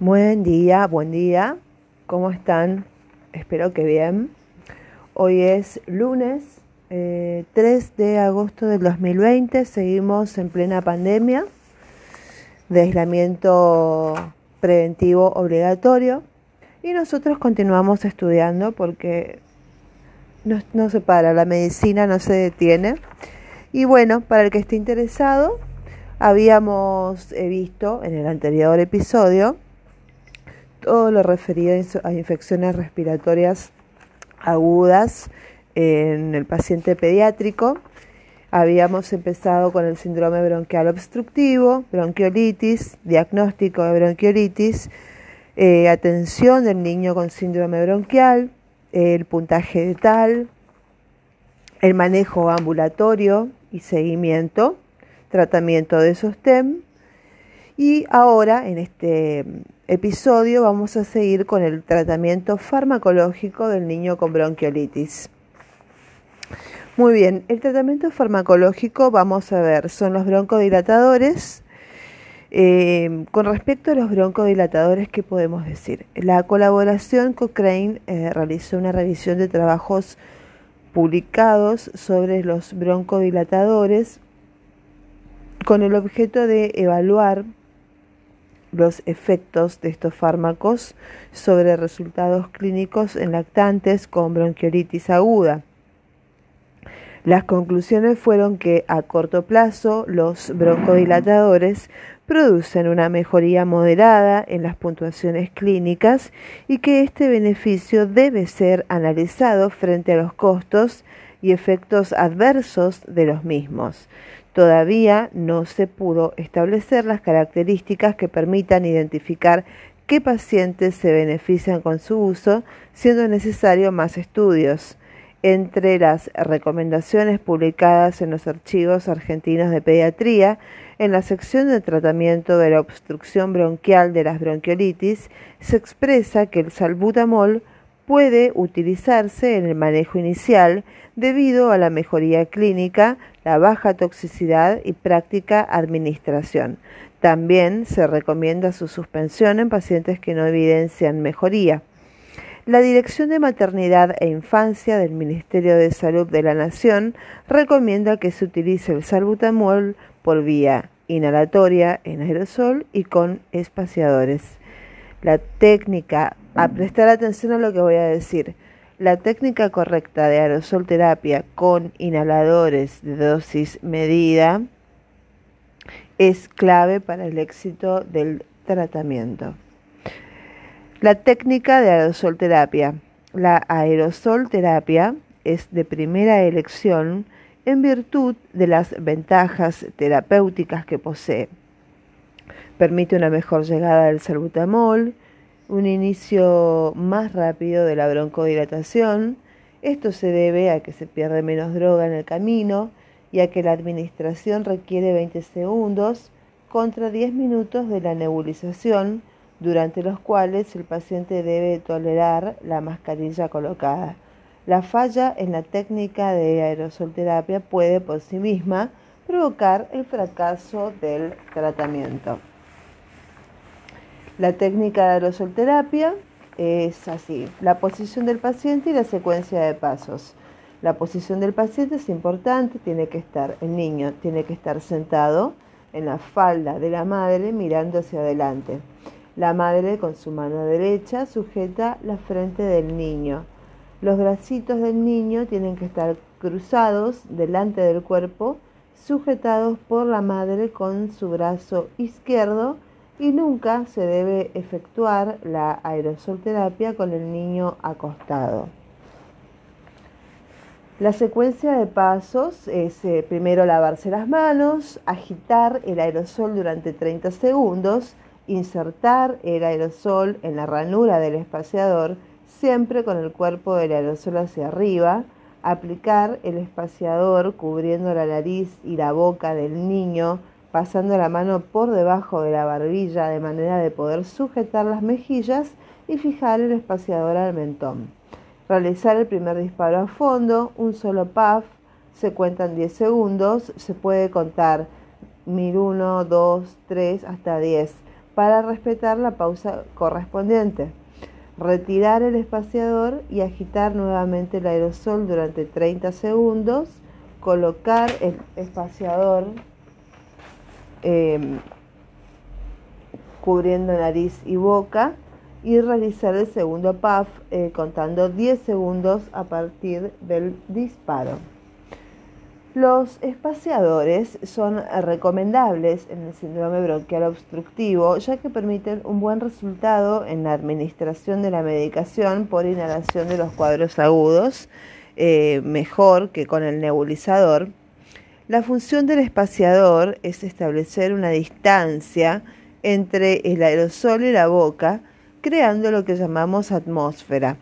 Buen día, buen día. ¿Cómo están? Espero que bien. Hoy es lunes 3 eh, de agosto del 2020. Seguimos en plena pandemia de aislamiento preventivo obligatorio y nosotros continuamos estudiando porque no, no se para, la medicina no se detiene. Y bueno, para el que esté interesado, habíamos eh, visto en el anterior episodio todo lo referido a infecciones respiratorias agudas en el paciente pediátrico. Habíamos empezado con el síndrome bronquial obstructivo, bronquiolitis, diagnóstico de bronquiolitis, eh, atención del niño con síndrome bronquial, el puntaje de tal, el manejo ambulatorio y seguimiento, tratamiento de sostén. Y ahora, en este episodio, vamos a seguir con el tratamiento farmacológico del niño con bronquiolitis. Muy bien, el tratamiento farmacológico, vamos a ver, son los broncodilatadores. Eh, con respecto a los broncodilatadores, ¿qué podemos decir? La colaboración Cochrane eh, realizó una revisión de trabajos publicados sobre los broncodilatadores con el objeto de evaluar los efectos de estos fármacos sobre resultados clínicos en lactantes con bronquiolitis aguda. Las conclusiones fueron que a corto plazo los broncodilatadores producen una mejoría moderada en las puntuaciones clínicas y que este beneficio debe ser analizado frente a los costos y efectos adversos de los mismos. Todavía no se pudo establecer las características que permitan identificar qué pacientes se benefician con su uso, siendo necesario más estudios. Entre las recomendaciones publicadas en los archivos argentinos de pediatría, en la sección de tratamiento de la obstrucción bronquial de las bronquiolitis, se expresa que el salbutamol puede utilizarse en el manejo inicial debido a la mejoría clínica, la baja toxicidad y práctica administración. También se recomienda su suspensión en pacientes que no evidencian mejoría. La Dirección de Maternidad e Infancia del Ministerio de Salud de la Nación recomienda que se utilice el salbutamol por vía inhalatoria en aerosol y con espaciadores. La técnica, a prestar atención a lo que voy a decir, la técnica correcta de aerosol terapia con inhaladores de dosis medida es clave para el éxito del tratamiento. La técnica de aerosol terapia. La aerosol terapia es de primera elección en virtud de las ventajas terapéuticas que posee. Permite una mejor llegada del salbutamol, un inicio más rápido de la broncodilatación. Esto se debe a que se pierde menos droga en el camino y a que la administración requiere 20 segundos contra 10 minutos de la nebulización durante los cuales el paciente debe tolerar la mascarilla colocada. La falla en la técnica de aerosolterapia puede por sí misma provocar el fracaso del tratamiento. La técnica de aerosolterapia es así, la posición del paciente y la secuencia de pasos. La posición del paciente es importante, tiene que estar, el niño tiene que estar sentado en la falda de la madre mirando hacia adelante. La madre con su mano derecha sujeta la frente del niño. Los bracitos del niño tienen que estar cruzados delante del cuerpo, sujetados por la madre con su brazo izquierdo y nunca se debe efectuar la aerosolterapia con el niño acostado. La secuencia de pasos es eh, primero lavarse las manos, agitar el aerosol durante 30 segundos, insertar el aerosol en la ranura del espaciador, siempre con el cuerpo del aerosol hacia arriba, aplicar el espaciador cubriendo la nariz y la boca del niño, pasando la mano por debajo de la barbilla de manera de poder sujetar las mejillas y fijar el espaciador al mentón. Realizar el primer disparo a fondo, un solo puff, se cuentan 10 segundos, se puede contar 1001, 2, 3 hasta 10 para respetar la pausa correspondiente. Retirar el espaciador y agitar nuevamente el aerosol durante 30 segundos. Colocar el espaciador em, cubriendo nariz y boca y realizar el segundo puff eh, contando 10 segundos a partir del disparo. Los espaciadores son recomendables en el síndrome bronquial obstructivo ya que permiten un buen resultado en la administración de la medicación por inhalación de los cuadros agudos, eh, mejor que con el nebulizador. La función del espaciador es establecer una distancia entre el aerosol y la boca, creando lo que llamamos atmósfera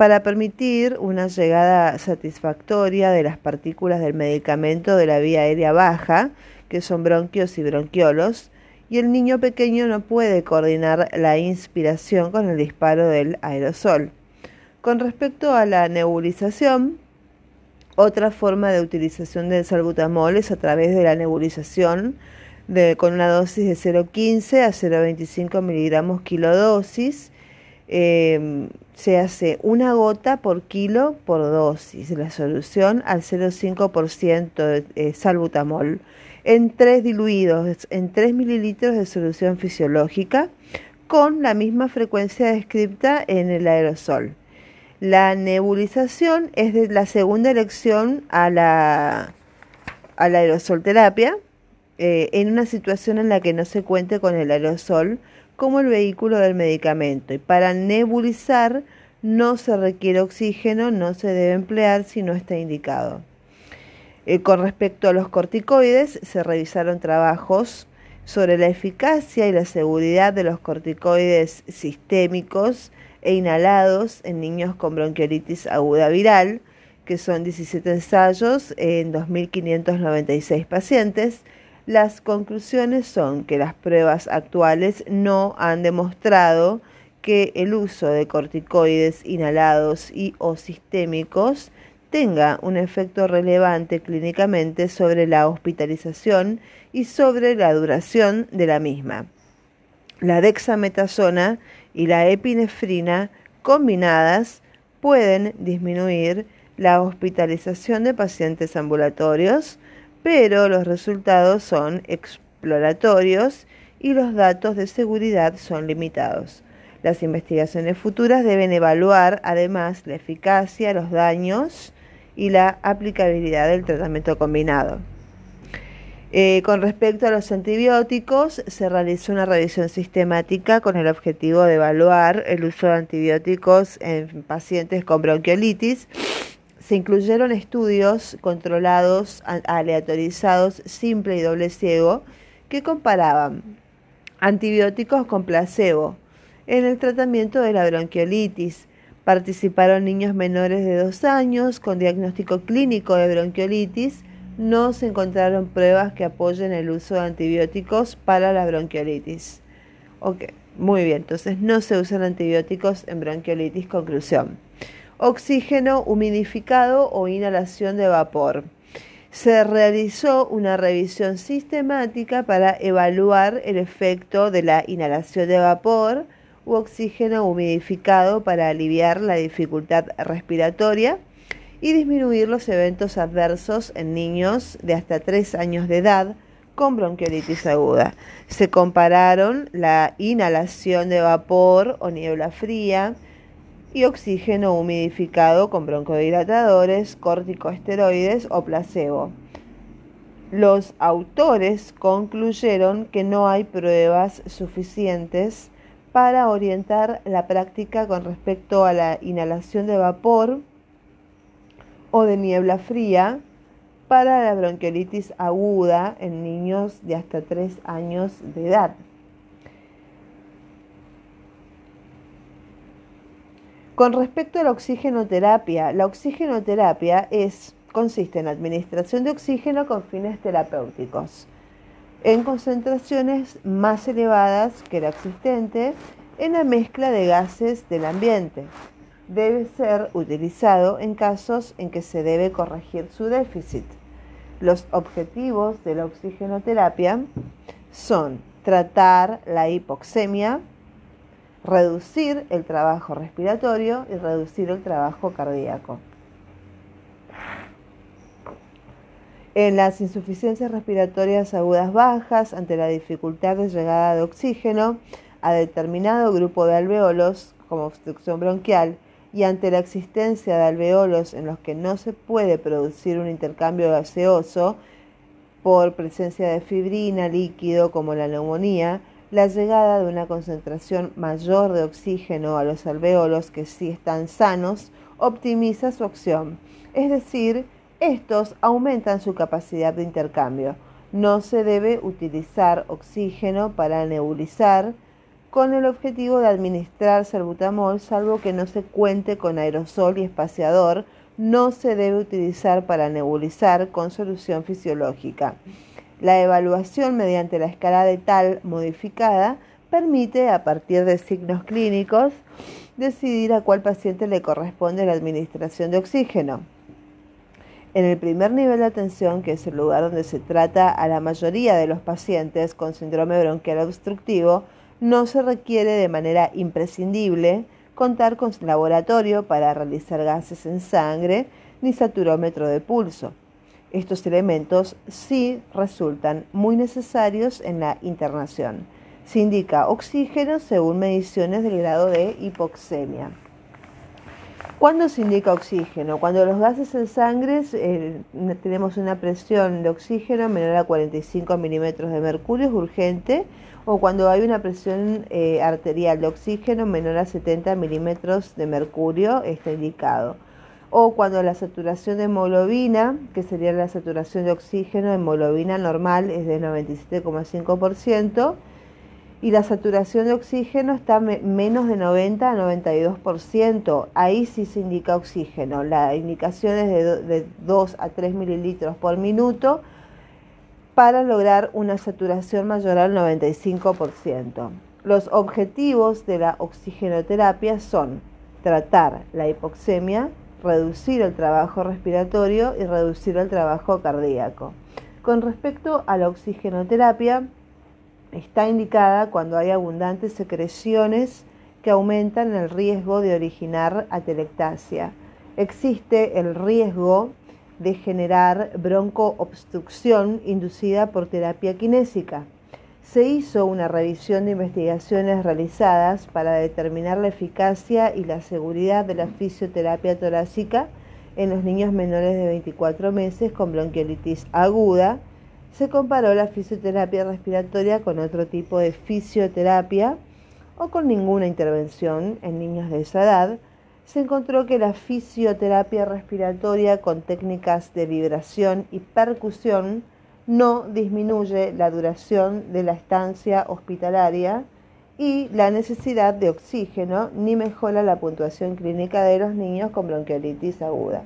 para permitir una llegada satisfactoria de las partículas del medicamento de la vía aérea baja, que son bronquios y bronquiolos, y el niño pequeño no puede coordinar la inspiración con el disparo del aerosol. Con respecto a la nebulización, otra forma de utilización del salbutamol es a través de la nebulización con una dosis de 0,15 a 0,25 miligramos kilodosis Em, se hace una gota por kilo por dosis, la solución al 0,5% de eh, salbutamol en tres diluidos, en 3 mililitros de solución fisiológica con la misma frecuencia descrita en el aerosol. La nebulización es de la segunda elección a la, a la eh, en una situación en la que no se cuente con el aerosol como el vehículo del medicamento. Y para nebulizar no se requiere oxígeno, no se debe emplear si no está indicado. Eh, con respecto a los corticoides, se revisaron trabajos sobre la eficacia y la seguridad de los corticoides sistémicos e inhalados en niños con bronquiolitis aguda viral, que son 17 ensayos en 2.596 pacientes las conclusiones son que las pruebas actuales no han demostrado que el uso de corticoides inhalados y o sistémicos tenga un efecto relevante clínicamente sobre la hospitalización y sobre la duración de la misma. La dexametasona y la epinefrina combinadas pueden disminuir la hospitalización de pacientes ambulatorios, pero los resultados son exploratorios y los datos de seguridad son limitados. Las investigaciones futuras deben evaluar además la eficacia, los daños y la aplicabilidad del tratamiento combinado. Eh, con respecto a los antibióticos, se realizó una revisión sistemática con el objetivo de evaluar el uso de antibióticos en pacientes con bronquiolitis se incluyeron estudios controlados, aleatorizados, simple y doble ciego, que comparaban antibióticos con placebo en el tratamiento de la bronquiolitis. Participaron niños menores de dos años con diagnóstico clínico de bronquiolitis. No se encontraron pruebas que apoyen el uso de antibióticos para la bronquiolitis. Ok, muy bien, entonces no se usan antibióticos en bronquiolitis. Conclusión oxígeno humidificado o inhalación de vapor. Se realizó una revisión sistemática para evaluar el efecto de la inhalación de vapor u oxígeno humidificado para aliviar la dificultad respiratoria y disminuir los eventos adversos en niños de hasta 3 años de edad con bronquiolitis aguda. Se compararon la inhalación de vapor o niebla fría, y oxígeno humidificado con broncodilatadores, corticosteroides o placebo. Los autores concluyeron que no hay pruebas suficientes para orientar la práctica con respecto a la inhalación de vapor o de niebla fría para la bronquiolitis aguda en niños de hasta 3 años de edad. Con respecto a la oxigenoterapia, la oxigenoterapia es, consiste en administración de oxígeno con fines terapéuticos, en concentraciones más elevadas que la existente en la mezcla de gases del ambiente. Debe ser utilizado en casos en que se debe corregir su déficit. Los objetivos de la oxigenoterapia son tratar la hipoxemia, reducir el trabajo respiratorio y reducir el trabajo cardíaco. En las insuficiencias respiratorias agudas bajas, ante la dificultad de llegada de oxígeno a determinado grupo de alveolos, como obstrucción bronquial, y ante la existencia de alveolos en los que no se puede producir un intercambio gaseoso por presencia de fibrina, líquido como la neumonía, la llegada de una concentración mayor de oxígeno a los alveolos que sí están sanos optimiza su acción, es decir, estos aumentan su capacidad de intercambio. No se debe utilizar oxígeno para nebulizar con el objetivo de administrar salbutamol, salvo que no se cuente con aerosol y espaciador. No se debe utilizar para nebulizar con solución fisiológica. La evaluación mediante la escala de tal modificada permite, a partir de signos clínicos, decidir a cuál paciente le corresponde la administración de oxígeno. En el primer nivel de atención, que es el lugar donde se trata a la mayoría de los pacientes con síndrome bronquial obstructivo, no se requiere de manera imprescindible contar con laboratorio para realizar gases en sangre ni saturómetro de pulso. Estos elementos sí resultan muy necesarios en la internación. Se indica oxígeno según mediciones del grado de hipoxemia. ¿Cuándo se indica oxígeno? Cuando los gases en sangre eh, tenemos una presión de oxígeno menor a 45 milímetros de mercurio, es urgente, o cuando hay una presión eh, arterial de oxígeno menor a 70 milímetros de mercurio, está indicado. O cuando la saturación de hemoglobina, que sería la saturación de oxígeno hemoglobina normal, es de 97,5%, y la saturación de oxígeno está menos de 90 a 92%. Ahí sí se indica oxígeno. La indicación es de, de 2 a 3 mililitros por minuto para lograr una saturación mayor al 95%. Los objetivos de la oxigenoterapia son tratar la hipoxemia, reducir el trabajo respiratorio y reducir el trabajo cardíaco. Con respecto a la oxigenoterapia, está indicada cuando hay abundantes secreciones que aumentan el riesgo de originar atelectasia. Existe el riesgo de generar broncoobstrucción inducida por terapia kinésica. Se hizo una revisión de investigaciones realizadas para determinar la eficacia y la seguridad de la fisioterapia torácica en los niños menores de 24 meses con bronquiolitis aguda. Se comparó la fisioterapia respiratoria con otro tipo de fisioterapia o con ninguna intervención en niños de esa edad, se encontró que la fisioterapia respiratoria con técnicas de vibración y percusión no disminuye la duración de la estancia hospitalaria y la necesidad de oxígeno ni mejora la puntuación clínica de los niños con bronquiolitis aguda.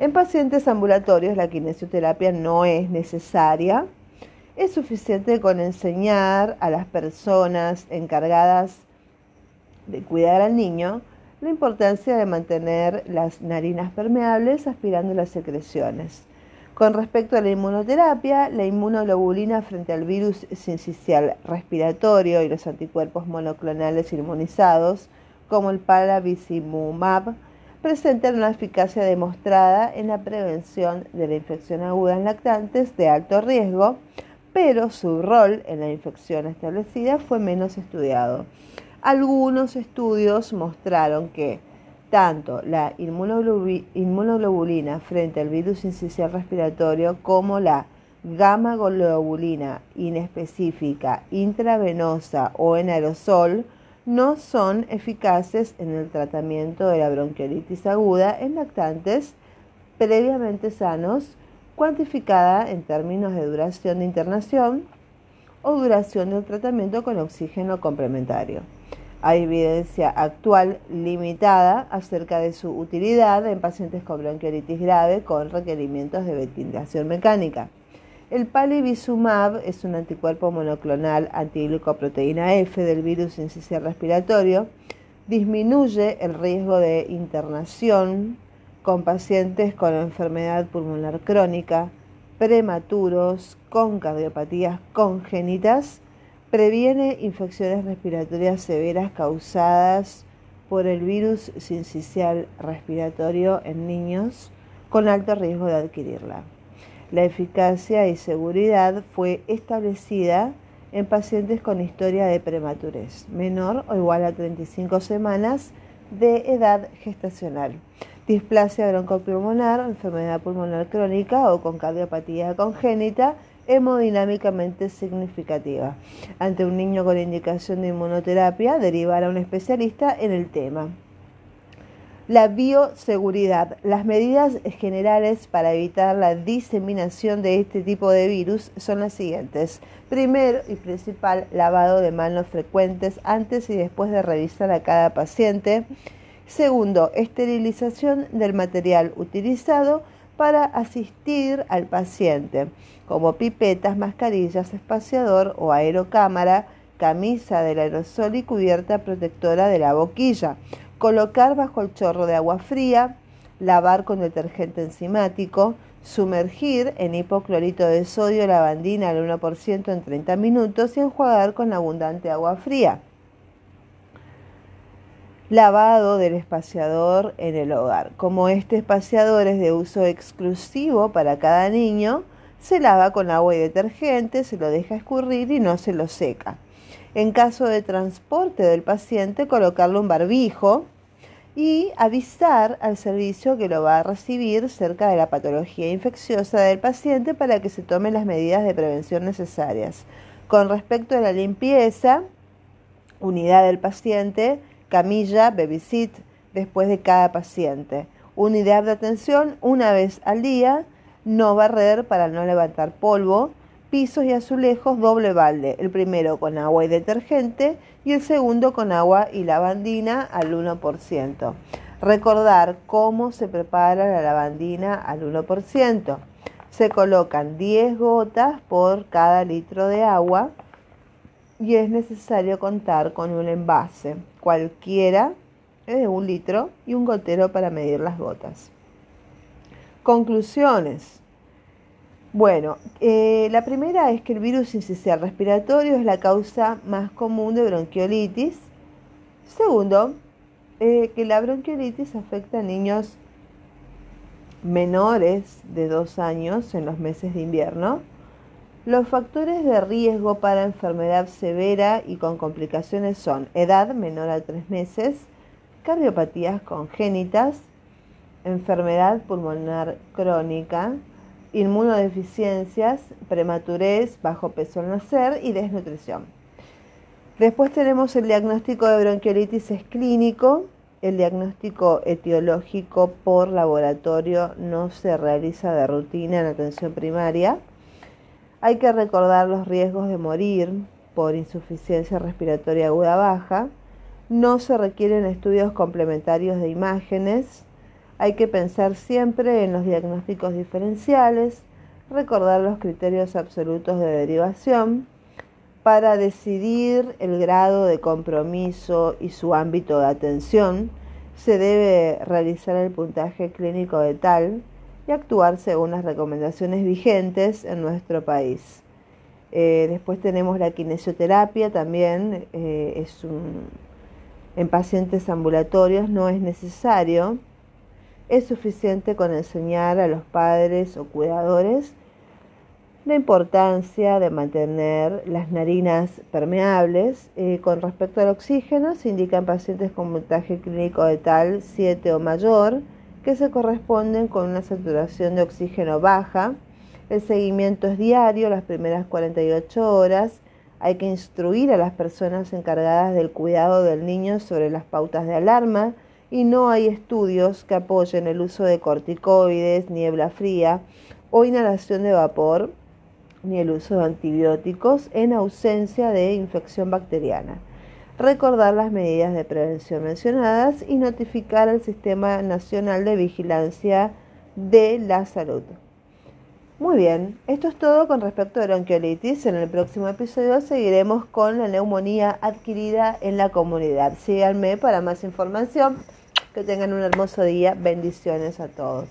En pacientes ambulatorios la kinesioterapia no es necesaria. Es suficiente con enseñar a las personas encargadas de cuidar al niño la importancia de mantener las narinas permeables aspirando las secreciones. Con respecto a la inmunoterapia, la inmunoglobulina frente al virus sincicial respiratorio y los anticuerpos monoclonales inmunizados, como el paravicimumab, presentan una eficacia demostrada en la prevención de la infección aguda en lactantes de alto riesgo, pero su rol en la infección establecida fue menos estudiado. Algunos estudios mostraron que tanto la inmunoglobulina frente al virus incisional respiratorio como la gamma globulina inespecífica intravenosa o en aerosol no son eficaces en el tratamiento de la bronquiolitis aguda en lactantes previamente sanos, cuantificada en términos de duración de internación o duración del tratamiento con oxígeno complementario. Hay evidencia actual limitada acerca de su utilidad en pacientes con bronquiolitis grave con requerimientos de ventilación mecánica. El palivizumab es un anticuerpo monoclonal antiglucoproteína F del virus incisional respiratorio. Disminuye el riesgo de internación con pacientes con enfermedad pulmonar crónica, prematuros con cardiopatías congénitas, previene infecciones respiratorias severas causadas por el virus sincicial respiratorio en niños con alto riesgo de adquirirla. La eficacia y seguridad fue establecida en pacientes con historia de prematurez, menor o igual a 35 semanas de edad gestacional, displasia broncopulmonar, enfermedad pulmonar crónica o con cardiopatía congénita hemodinámicamente significativa. Ante un niño con indicación de inmunoterapia, derivar a un especialista en el tema. La bioseguridad. Las medidas generales para evitar la diseminación de este tipo de virus son las siguientes. Primero y principal, lavado de manos frecuentes antes y después de revisar a cada paciente. Segundo, esterilización del material utilizado para asistir al paciente, como pipetas, mascarillas, espaciador o aerocámara, camisa del aerosol y cubierta protectora de la boquilla. Colocar bajo el chorro de agua fría, lavar con detergente enzimático, sumergir en hipoclorito de sodio lavandina al 1% en 30 minutos y enjuagar con abundante agua fría lavado del espaciador en el hogar. Como este espaciador es de uso exclusivo para cada niño, se lava con agua y detergente, se lo deja escurrir y no se lo seca. En caso de transporte del paciente, colocarle un barbijo y avisar al servicio que lo va a recibir cerca de la patología infecciosa del paciente para que se tomen las medidas de prevención necesarias. Con respecto a la limpieza, unidad del paciente, camilla, babysit después de cada paciente. Unidad de atención una vez al día, no barrer para no levantar polvo, pisos y azulejos doble balde, el primero con agua y detergente y el segundo con agua y lavandina al 1%. Recordar cómo se prepara la lavandina al 1%. Se colocan 10 gotas por cada litro de agua y es necesario contar con un envase, cualquiera de un litro y un gotero para medir las gotas. Conclusiones. Bueno, eh, la primera es que el virus incisional respiratorio es la causa más común de bronquiolitis. Segundo, eh, que la bronquiolitis afecta a niños menores de dos años en los meses de invierno. Los factores de riesgo para enfermedad severa y con complicaciones son edad menor a tres meses, cardiopatías congénitas, enfermedad pulmonar crónica, inmunodeficiencias, prematurez, bajo peso al nacer y desnutrición. Después tenemos el diagnóstico de bronquiolitis es clínico. El diagnóstico etiológico por laboratorio no se realiza de rutina en atención primaria. Hay que recordar los riesgos de morir por insuficiencia respiratoria aguda baja. No se requieren estudios complementarios de imágenes. Hay que pensar siempre en los diagnósticos diferenciales, recordar los criterios absolutos de derivación para decidir el grado de compromiso y su ámbito de atención. Se debe realizar el puntaje clínico de tal y actuar según las recomendaciones vigentes en nuestro país. Eh, después tenemos la kinesioterapia también, eh, es en pacientes ambulatorios no es necesario, es suficiente con enseñar a los padres o cuidadores la importancia de mantener las narinas permeables. Eh, con respecto al oxígeno, se indican pacientes con montaje clínico de tal 7 o mayor, que se corresponden con una saturación de oxígeno baja. El seguimiento es diario, las primeras 48 horas. Hay que instruir a las personas encargadas del cuidado del niño sobre las pautas de alarma y no hay estudios que apoyen el uso de corticoides, niebla fría o inhalación de vapor, ni el uso de antibióticos en ausencia de infección bacteriana recordar las medidas de prevención mencionadas y notificar al Sistema Nacional de Vigilancia de la Salud. Muy bien, esto es todo con respecto a bronquiolitis. En el próximo episodio seguiremos con la neumonía adquirida en la comunidad. Síganme para más información. Que tengan un hermoso día. Bendiciones a todos.